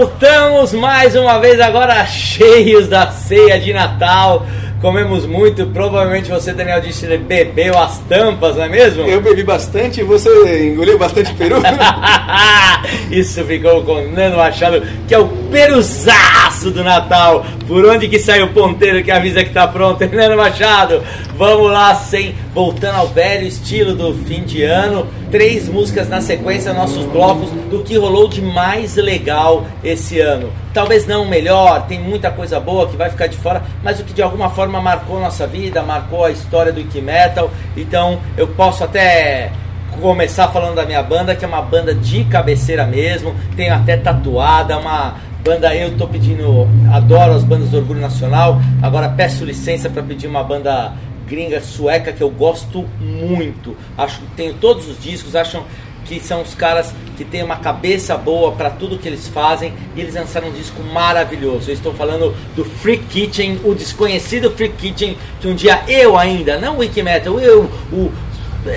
Voltamos mais uma vez agora cheios da ceia de Natal. Comemos muito, provavelmente você, Daniel, disse que bebeu as tampas, não é mesmo? Eu bebi bastante e você engoliu bastante peru? Isso ficou com o Nando Machado, que é o peruzaço do Natal. Por onde que sai o ponteiro que avisa que tá pronto, Nando Machado? Vamos lá, sem voltando ao velho estilo do fim de ano. Três músicas na sequência, nossos blocos, do que rolou de mais legal esse ano. Talvez não o melhor, tem muita coisa boa que vai ficar de fora, mas o que de alguma forma marcou nossa vida, marcou a história do Ike Metal. Então eu posso até começar falando da minha banda, que é uma banda de cabeceira mesmo, tenho até tatuada, uma banda eu tô pedindo, adoro as bandas do Orgulho Nacional, agora peço licença para pedir uma banda gringa sueca que eu gosto muito. Acho que tenho todos os discos, acham que são os caras que têm uma cabeça boa para tudo que eles fazem e eles lançaram um disco maravilhoso. Eu estou falando do Free Kitchen, o desconhecido Free Kitchen, que um dia eu ainda, não o Wikimetal, eu, o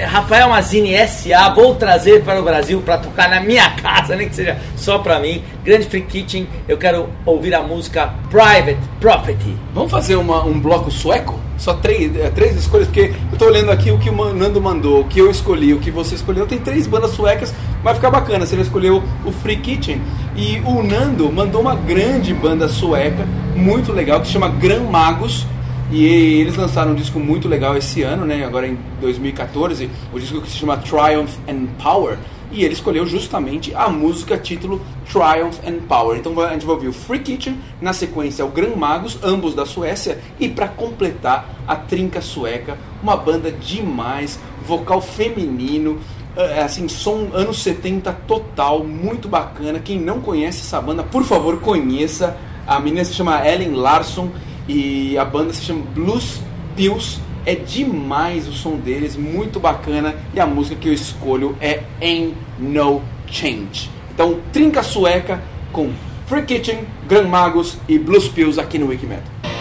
Rafael Mazini SA, vou trazer para o Brasil para tocar na minha casa, nem que seja só para mim. Grande Free Kitchen, eu quero ouvir a música Private Property. Vamos fazer uma, um bloco sueco? Só três, é, três escolhas, porque eu tô olhando aqui o que o Nando mandou, o que eu escolhi, o que você escolheu. Tem três bandas suecas, vai ficar bacana. Você escolheu o Free Kitchen. E o Nando mandou uma grande banda sueca, muito legal, que se chama Gran Magos. E eles lançaram um disco muito legal esse ano, né? Agora em 2014, o disco que se chama Triumph and Power. E ele escolheu justamente a música título Triumph and Power. Então a gente vai ouvir o Free Kitchen, na sequência o Gran Magos, ambos da Suécia, e para completar a Trinca Sueca, uma banda demais, vocal feminino, é, assim, som anos 70 total, muito bacana. Quem não conhece essa banda, por favor, conheça. A menina se chama Ellen Larson e a banda se chama Blues Pills. É demais o som deles, muito bacana. E a música que eu escolho é Ain't No Change. Então, trinca sueca com Free Kitchen, Gran Magos e Blues Pills aqui no Wikimedia.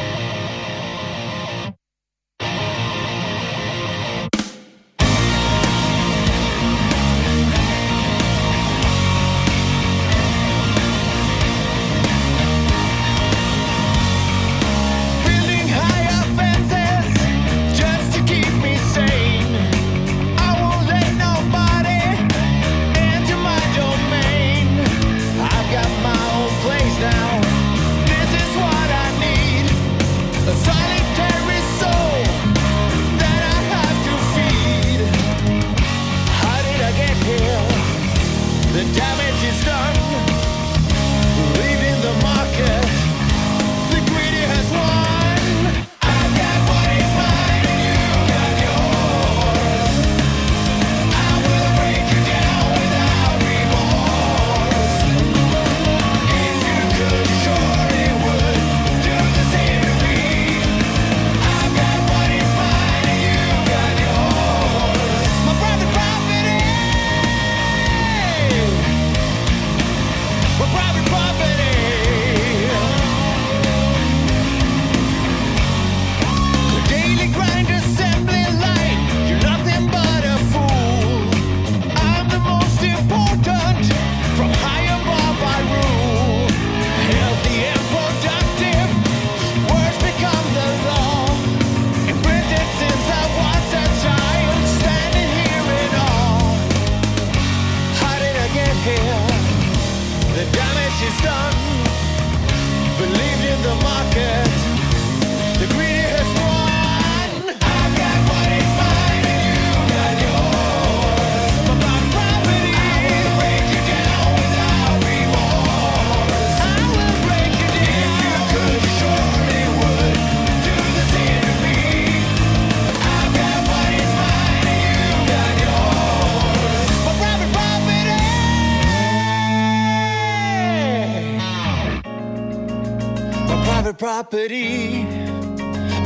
Property,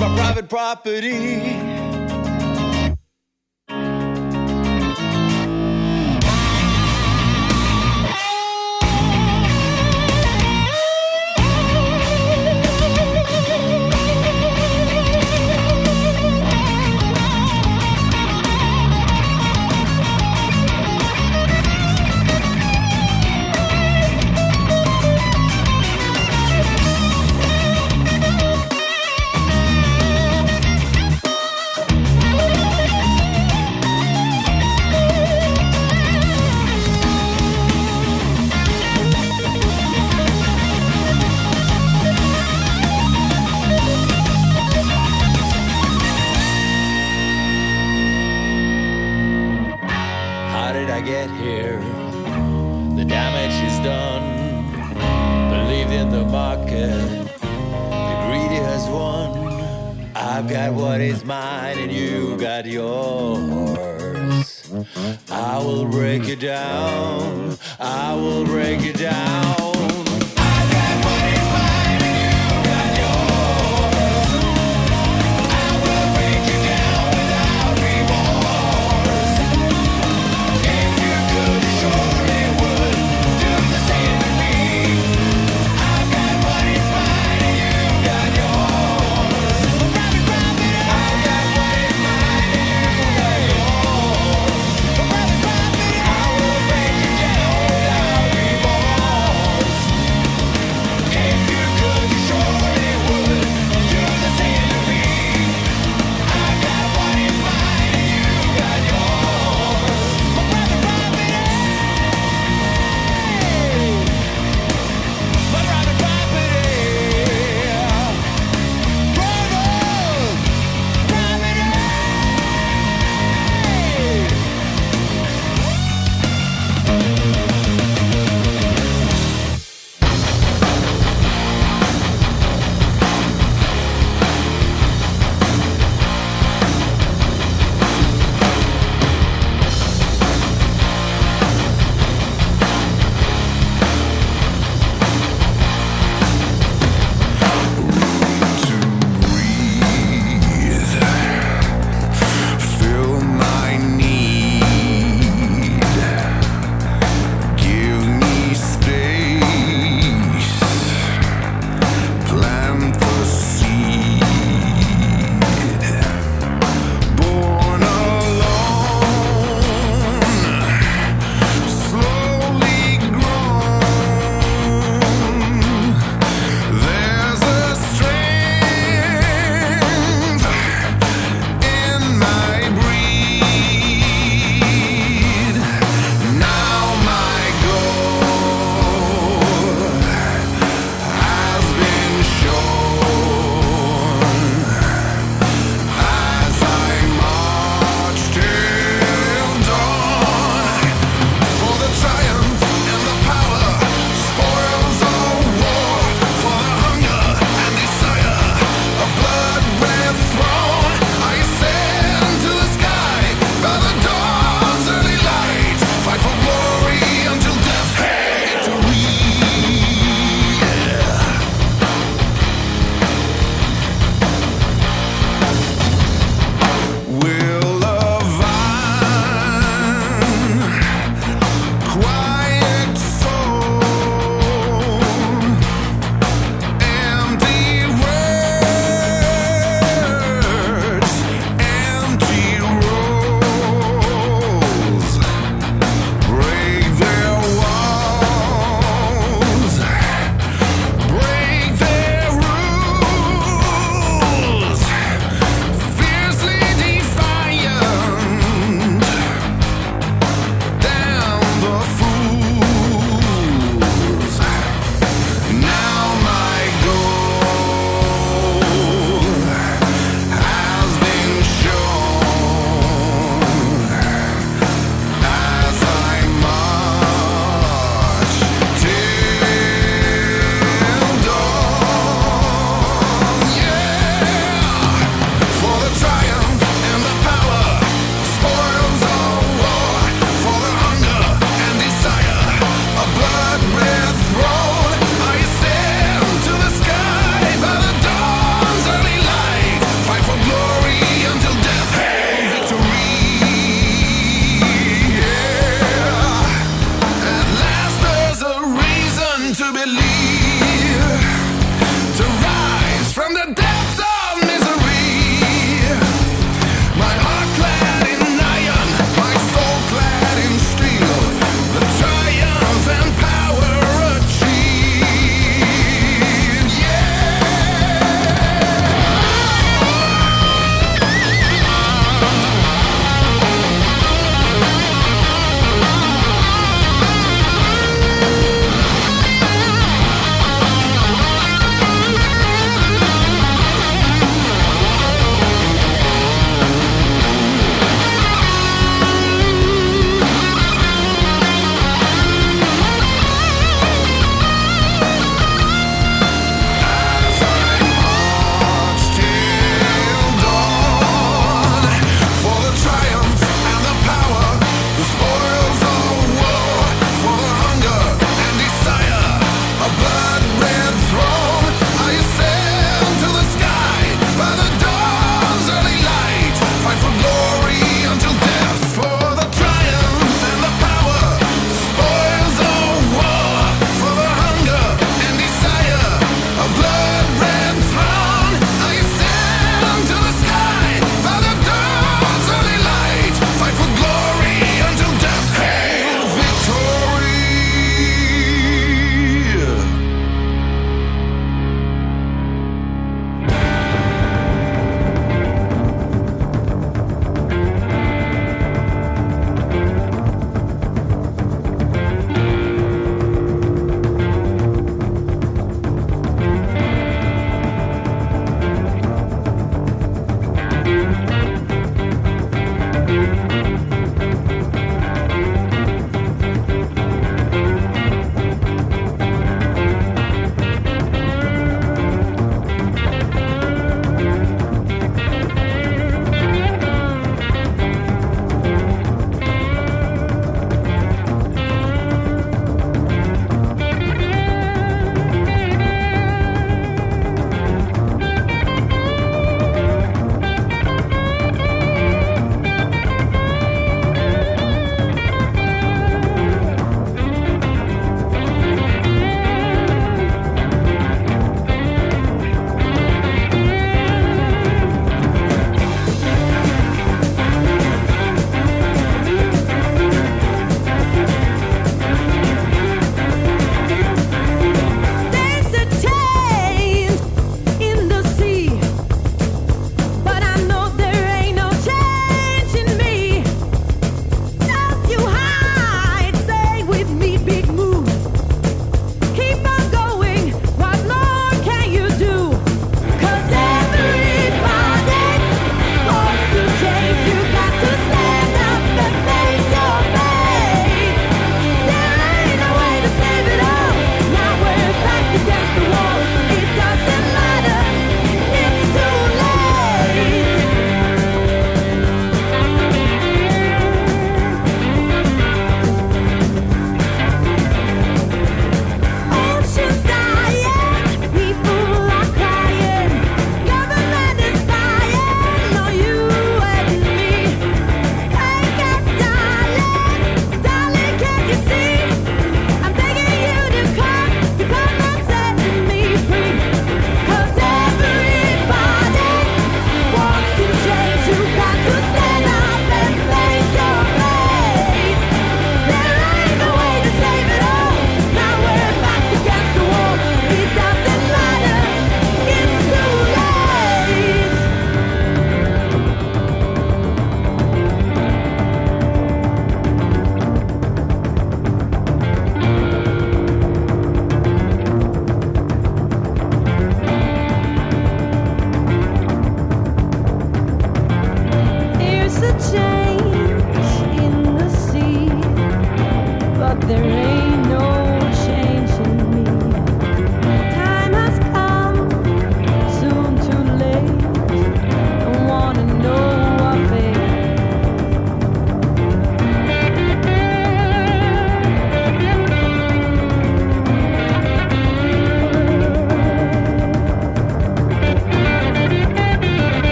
my private property.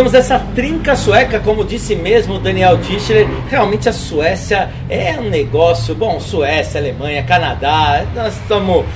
Voltamos dessa trinca sueca, como disse mesmo o Daniel Dischler, realmente a Suécia é um negócio, bom, Suécia, Alemanha, Canadá, nós estamos,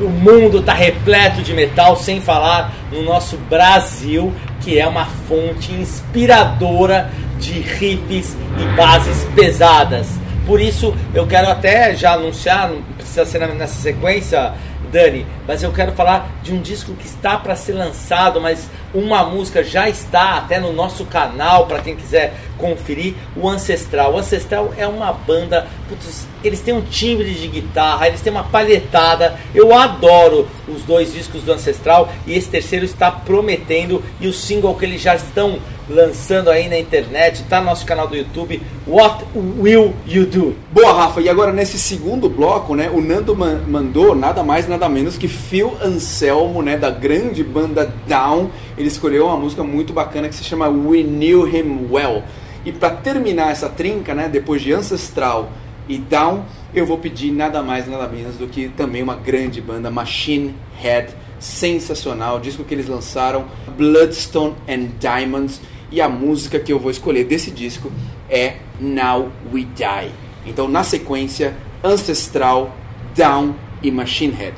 o mundo está repleto de metal, sem falar no nosso Brasil, que é uma fonte inspiradora de riffs e bases pesadas. Por isso eu quero até já anunciar, não precisa ser nessa sequência, Dani, mas eu quero falar de um disco que está para ser lançado, mas uma música já está até no nosso canal para quem quiser conferir, o Ancestral. O Ancestral é uma banda, putz, eles têm um timbre de guitarra, eles têm uma palhetada. Eu adoro os dois discos do Ancestral e esse terceiro está prometendo e o single que eles já estão lançando aí na internet, tá no nosso canal do YouTube, What Will You Do? Boa, Rafa, e agora nesse segundo bloco, né, o Nando man mandou nada mais, nada menos que Phil Anselmo, né, da grande banda Down. Ele escolheu uma música muito bacana que se chama We Knew Him Well. E para terminar essa trinca, né, depois de Ancestral e Down, eu vou pedir nada mais, nada menos do que também uma grande banda, Machine Head, sensacional, o disco que eles lançaram, Bloodstone and Diamonds, e a música que eu vou escolher desse disco é Now We Die. Então, na sequência, Ancestral, Down e Machine Head.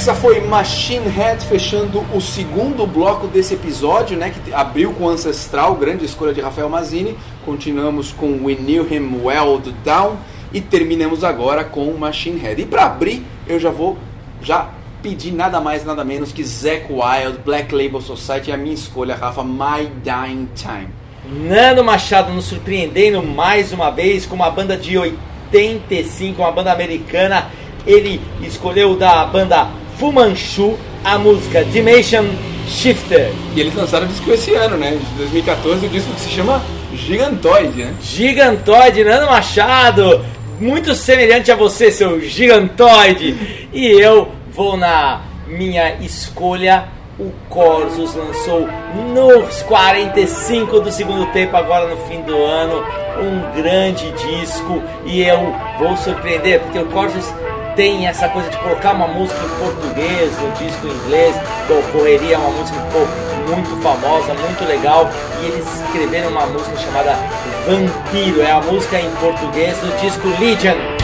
Essa foi Machine Head fechando o segundo bloco desse episódio, né? Que abriu com Ancestral, grande escolha de Rafael Mazini. Continuamos com We Knew Him Well do Down e terminamos agora com Machine Head. E para abrir, eu já vou já pedir nada mais nada menos que Zack Wild, Black Label Society, a minha escolha, Rafa, My Dying Time. Nano Machado nos surpreendendo mais uma vez com uma banda de 85, uma banda americana. Ele escolheu da banda Fu Manchu a música Dimension Shifter. E eles lançaram o disco esse ano, né? De 2014, o disco que se chama Gigantoid, né? Gigantoide, Nano Machado, muito semelhante a você, seu gigantoide. E eu vou na minha escolha. O Corsos lançou nos 45 do segundo tempo, agora no fim do ano, um grande disco. E eu vou surpreender, porque o Corsos tem essa coisa de colocar uma música em português no disco em inglês. Bom, Correria uma música que ficou muito famosa, muito legal. E eles escreveram uma música chamada Vampiro, é a música em português do disco Legion.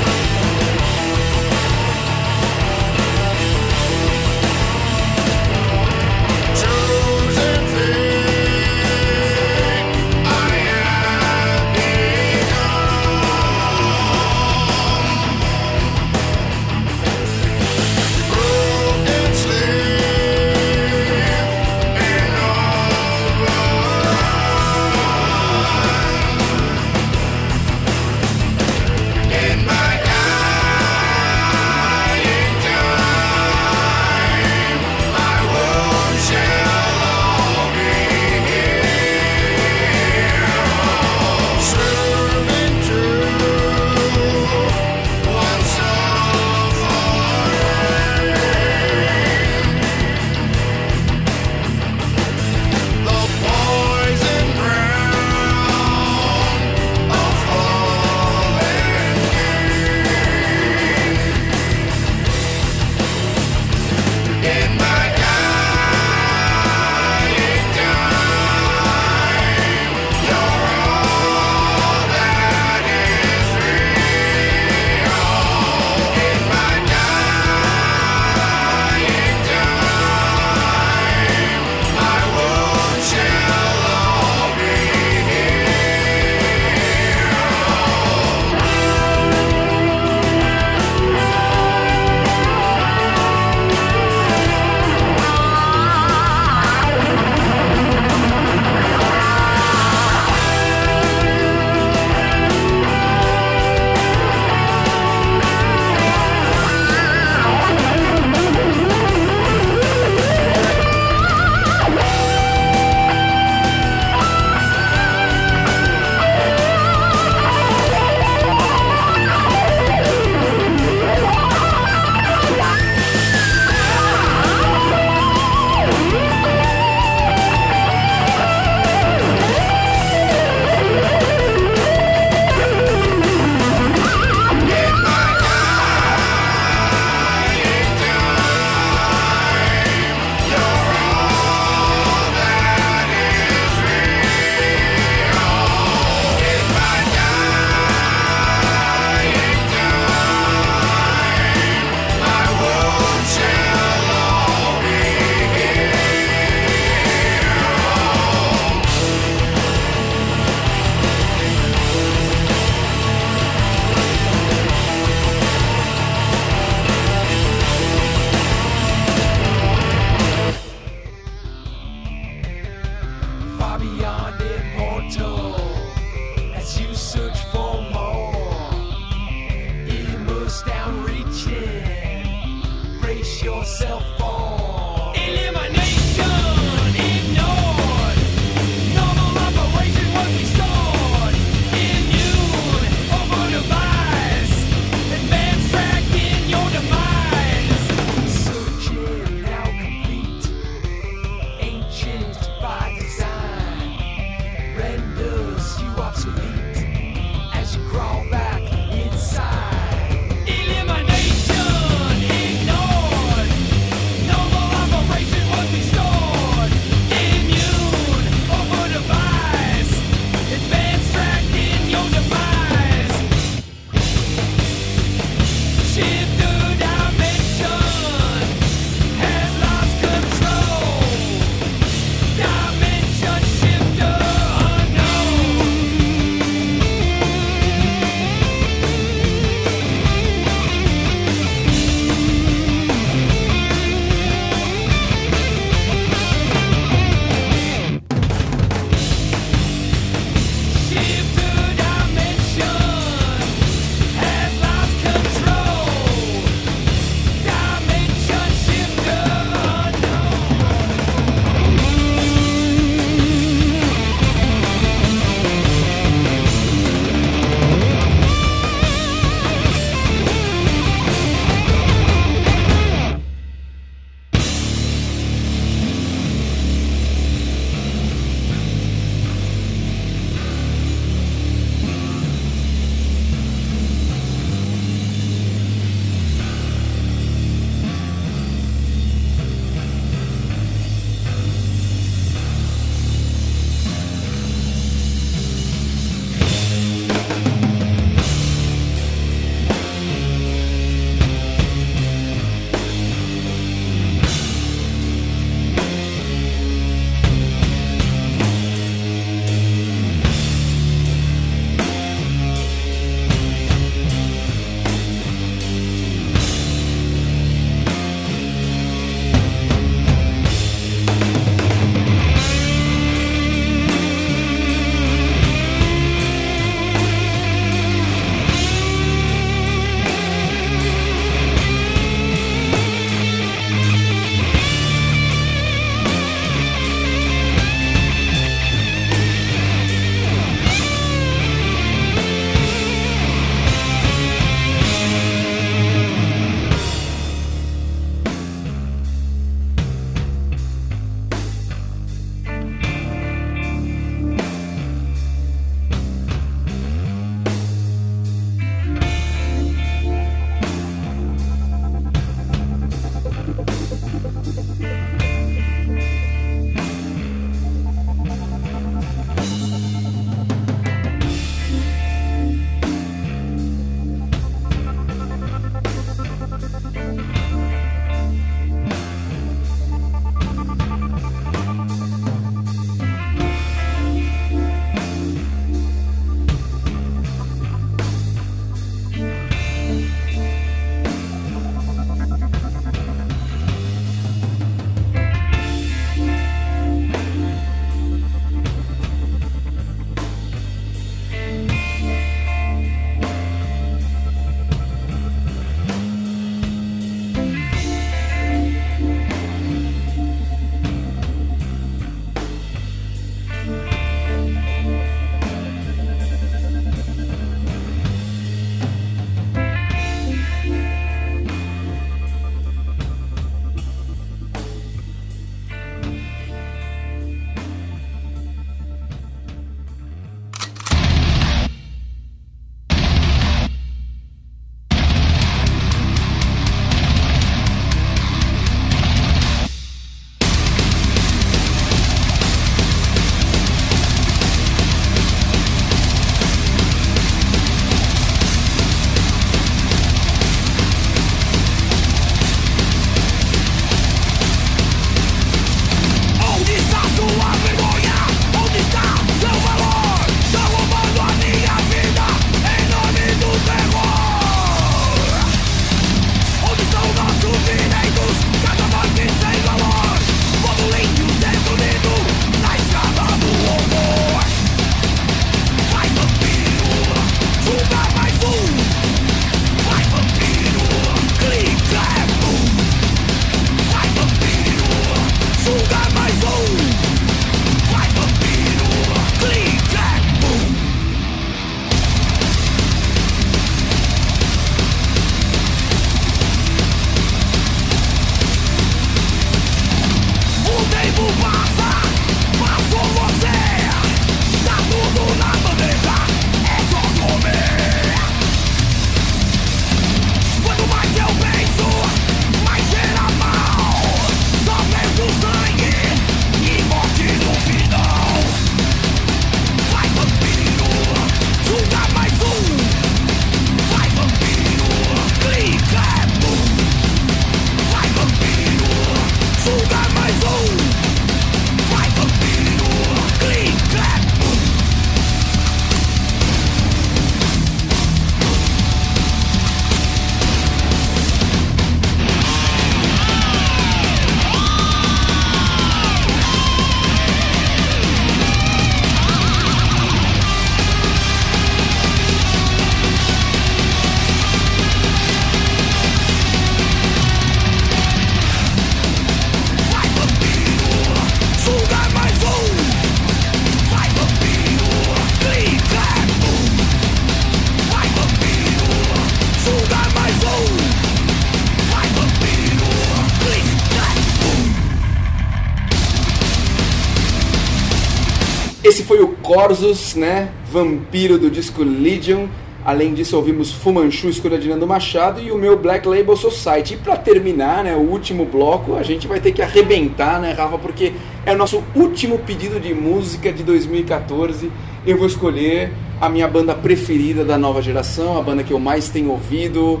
Corsus, né? Vampiro do disco Legion. Além disso, ouvimos Fumanchu, escolha de Nando Machado e o meu Black Label Society. E para terminar, né, o último bloco, a gente vai ter que arrebentar, né, Rafa? Porque é o nosso último pedido de música de 2014. Eu vou escolher a minha banda preferida da nova geração, a banda que eu mais tenho ouvido.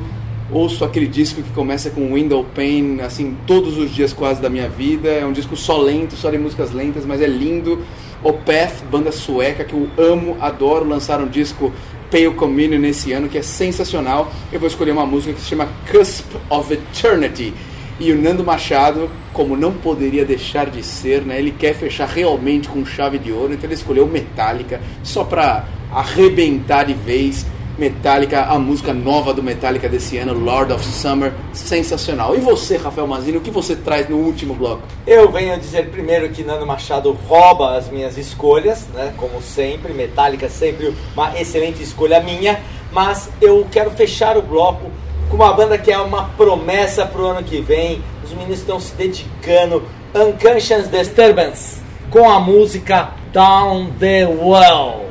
Ouço aquele disco que começa com Window Pane, assim, todos os dias quase da minha vida. É um disco só lento, só de músicas lentas, mas é lindo. Opeth, banda sueca que eu amo, adoro, lançaram um disco Pale Communion nesse ano, que é sensacional. Eu vou escolher uma música que se chama Cusp of Eternity. E o Nando Machado, como não poderia deixar de ser, né, ele quer fechar realmente com chave de ouro, então ele escolheu Metallica só para arrebentar de vez. Metallica, a música nova do Metallica desse ano, Lord of Summer, sensacional. E você, Rafael Mazini, o que você traz no último bloco? Eu venho dizer primeiro que Nando Machado rouba as minhas escolhas, né? Como sempre, Metallica sempre uma excelente escolha minha, mas eu quero fechar o bloco com uma banda que é uma promessa pro ano que vem. Os meninos estão se dedicando, Unconscious Disturbance, com a música Down the Well.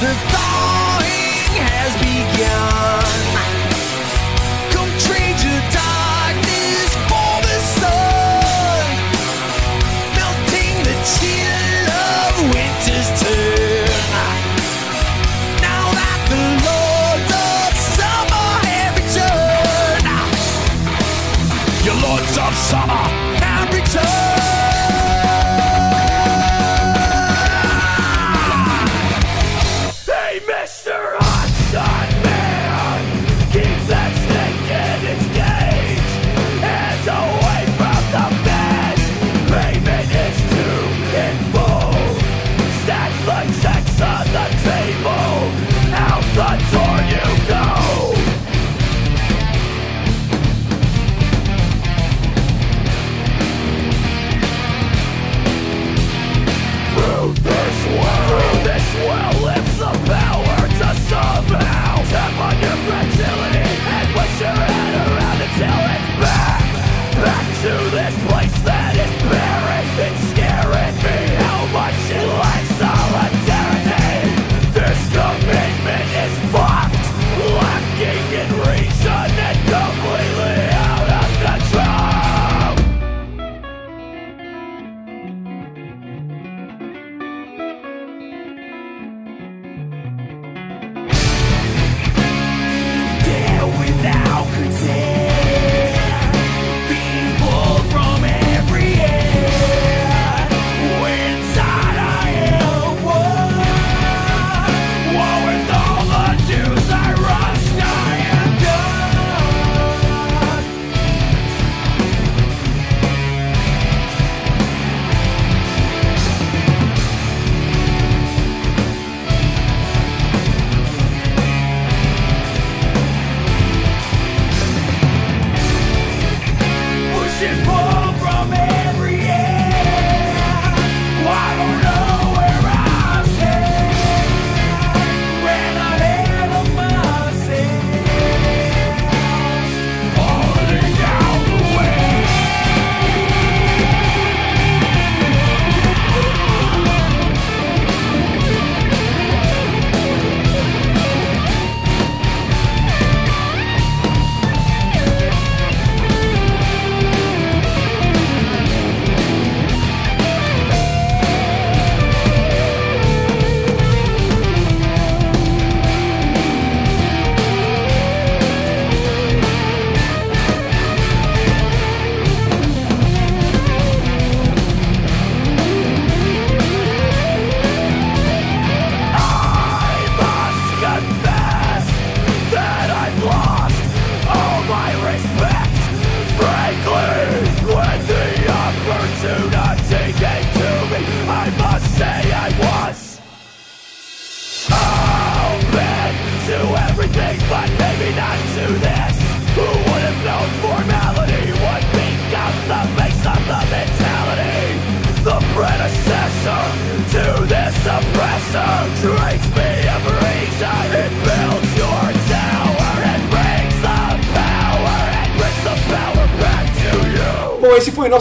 The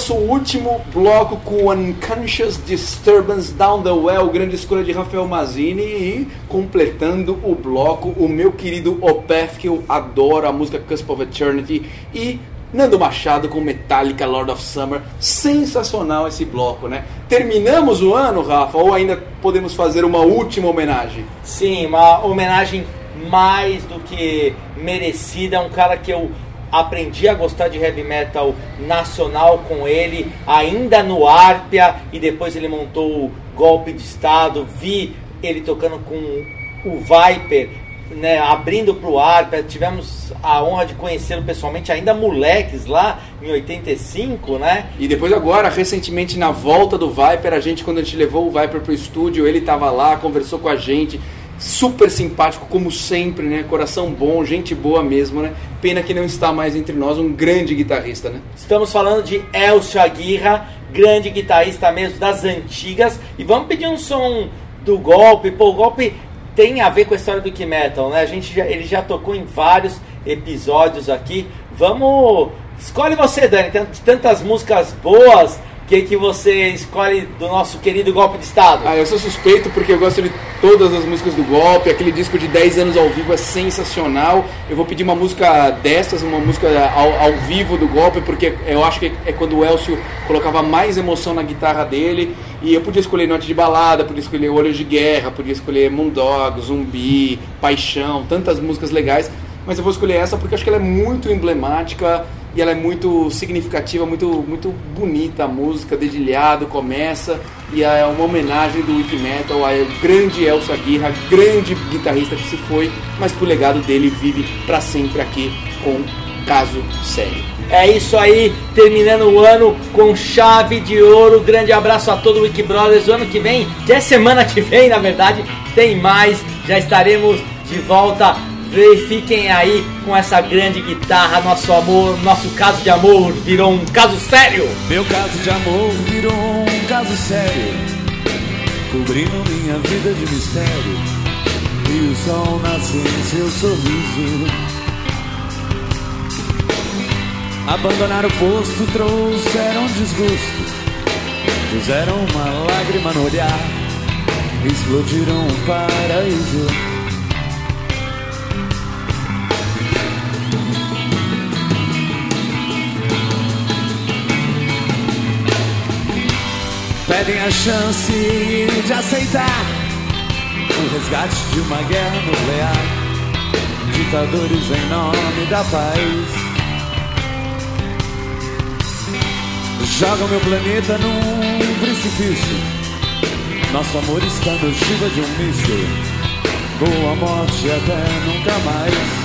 nosso último bloco com Unconscious Disturbance Down the Well, grande escolha de Rafael Mazini e completando o bloco, o meu querido Opeth, que eu adoro, a música Cusp of Eternity e Nando Machado com Metallica Lord of Summer. Sensacional esse bloco, né? Terminamos o ano, Rafa, ou ainda podemos fazer uma última homenagem? Sim, uma homenagem mais do que merecida. É um cara que eu aprendi a gostar de heavy metal nacional com ele, ainda no Arpia, e depois ele montou o Golpe de Estado. Vi ele tocando com o Viper, né, abrindo pro Arpia. Tivemos a honra de conhecê-lo pessoalmente, ainda moleques lá em 85, né? E depois agora, recentemente na volta do Viper, a gente quando a gente levou o Viper pro estúdio, ele tava lá, conversou com a gente. Super simpático, como sempre, né? Coração bom, gente boa mesmo, né? Pena que não está mais entre nós, um grande guitarrista, né? Estamos falando de Elcio Aguirra, grande guitarrista mesmo das antigas. E vamos pedir um som do golpe. Pô, o golpe tem a ver com a história do que metal, né? A gente já, ele já tocou em vários episódios aqui. Vamos. Escolhe você, Dani. Tantas músicas boas. Que que você escolhe do nosso querido golpe de estado? Ah, eu sou suspeito porque eu gosto de todas as músicas do golpe. Aquele disco de 10 anos ao vivo é sensacional. Eu vou pedir uma música dessas, uma música ao, ao vivo do golpe, porque eu acho que é quando o Elcio colocava mais emoção na guitarra dele. E eu podia escolher Noite de Balada, podia escolher Olhos de Guerra, podia escolher Moondog, Zumbi, Paixão, tantas músicas legais. Mas eu vou escolher essa porque acho que ela é muito emblemática e ela é muito significativa, muito, muito bonita a música, dedilhado, começa e é uma homenagem do Wiki Metal ao grande Elsa Aguirra, grande guitarrista que se foi, mas que o legado dele vive para sempre aqui com Caso Sério. É isso aí, terminando o ano com chave de ouro. Grande abraço a todo o Wiki Brothers. O ano que vem, que é semana que vem, na verdade, tem mais. Já estaremos de volta. Fiquem aí com essa grande guitarra. Nosso amor, nosso caso de amor virou um caso sério. Meu caso de amor virou um caso sério, cobrindo minha vida de mistério. E o sol nasce em seu sorriso. Abandonar o posto, trouxeram desgosto. Puseram uma lágrima no olhar, explodiram um paraíso. Pedem a chance de aceitar o resgate de uma guerra nuclear. Ditadores em nome da paz. Jogam meu planeta num precipício. Nosso amor está no chuva de um míssil. Boa morte até nunca mais.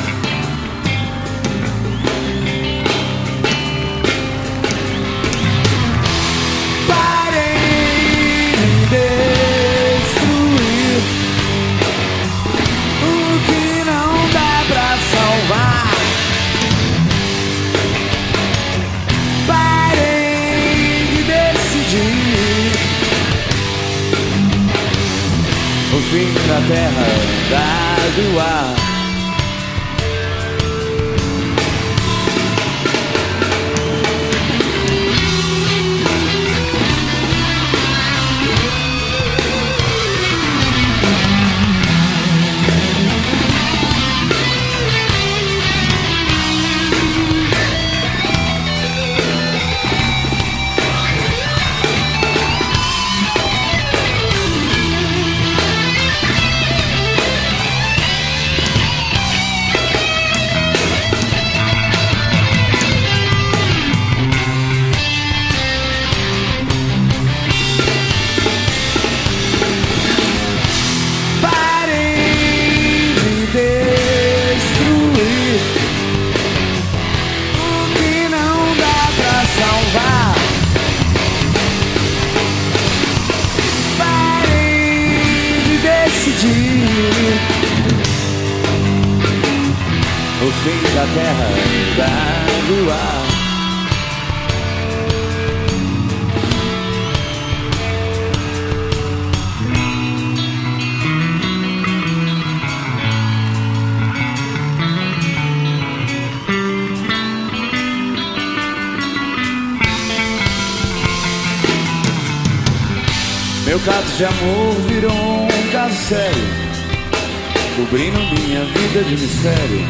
Mistério.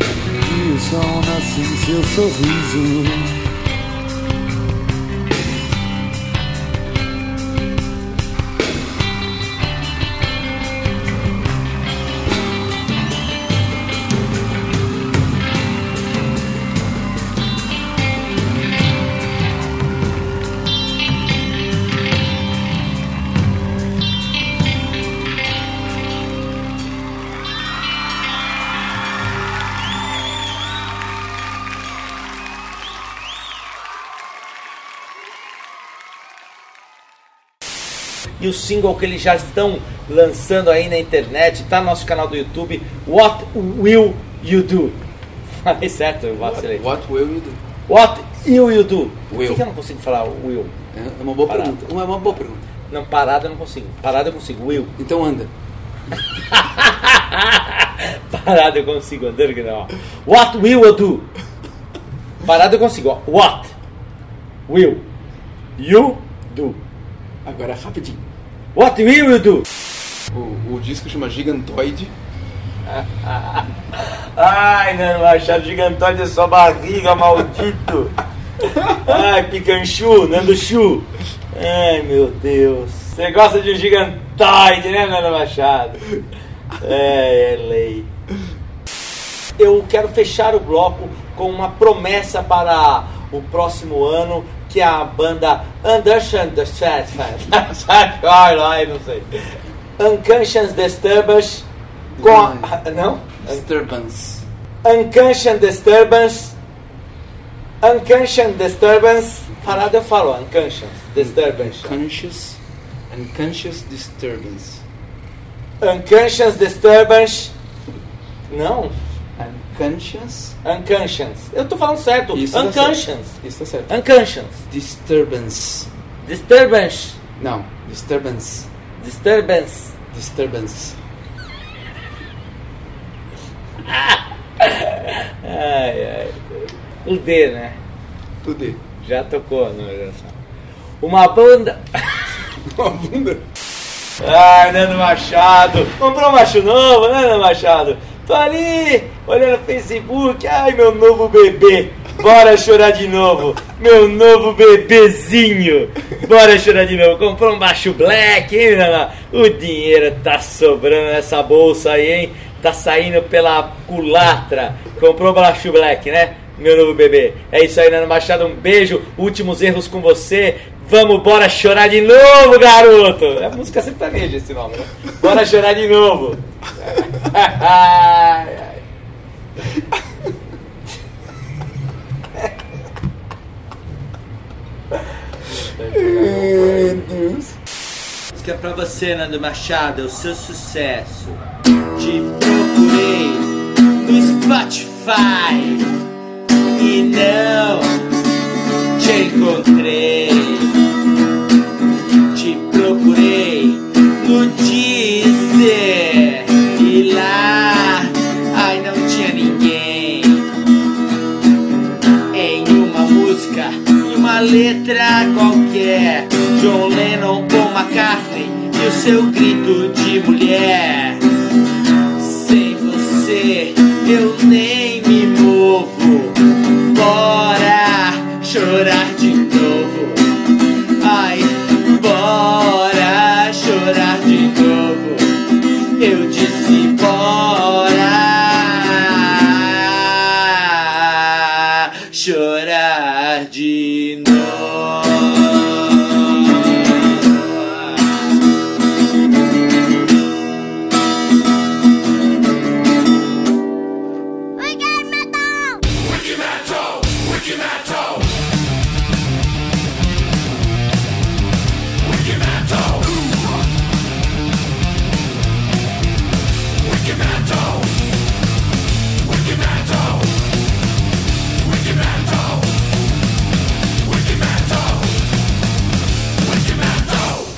E o sol nasce em seu sorriso. E o single que eles já estão lançando aí na internet, tá no nosso canal do YouTube, What Will You Do? Falei certo, eu vacilei. What will you do? What Will You Do? Por Will. que, que eu não consigo falar Will? É uma boa Parado. pergunta. Uma- É uma boa pergunta. Não, parada eu não consigo. Parada eu consigo. Will. Então anda. Parada eu consigo, andando que não. What will you do? Parada eu consigo. What will you do? Agora rapidinho. What will you do? O, o disco chama Gigantoide. Ai, Nano Machado, gigantão de sua barriga, maldito. Ai, Picanchu, Nando Chu. Ai, meu Deus. Você gosta de gigantoide, né, Nando Machado? É, é lei. Eu quero fechar o bloco com uma promessa para o próximo ano, que é a banda Understand the Ai, ai, não sei. Unconscious Disturbance com a... Não? Disturbance. Unconscious Disturbance. Unconscious Disturbance. Parada eu falo, Unconscious Disturbance. Conscious. Unconscious Disturbance. Unconscious Disturbance. Não, Unconscious. Unconscious. Eu tô falando certo. Isso tá Unconscious. certo. Isso tá certo. Unconscious. Disturbance. Disturbance. Não. Disturbance. Disturbance. Disturbance. Ai, ai. O D, né? Tudo. Já tocou no Uma banda. Uma bunda. Ai, Nando Machado. Comprou um macho novo, né, Nando Machado? Tô ali, olhando no Facebook. Ai, meu novo bebê. Bora chorar de novo. Meu novo bebezinho. Bora chorar de novo. Comprou um baixo black, hein, Nana? O dinheiro tá sobrando nessa bolsa aí, hein? Tá saindo pela culatra. Comprou um baixo black, né? Meu novo bebê. É isso aí, Nando Machado. Um beijo. Últimos erros com você. Vamos, bora chorar de novo, garoto! É música sertaneja esse nome, né? Bora chorar de novo! Ai. Isso que é pra você, Nando Machado, é o seu sucesso. Te procurei no Spotify e não te encontrei. Te procurei no Deezer lá, ai não tinha ninguém. Em uma música, em uma letra qualquer, John Lennon, Paul McCartney e o seu grito de mulher. Sem você eu nem me movo. Bora chorar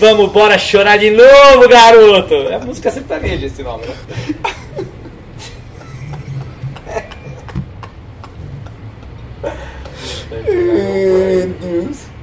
Vamos, bora chorar de novo, garoto! É música sertaneja esse nome, né? Meu Deus.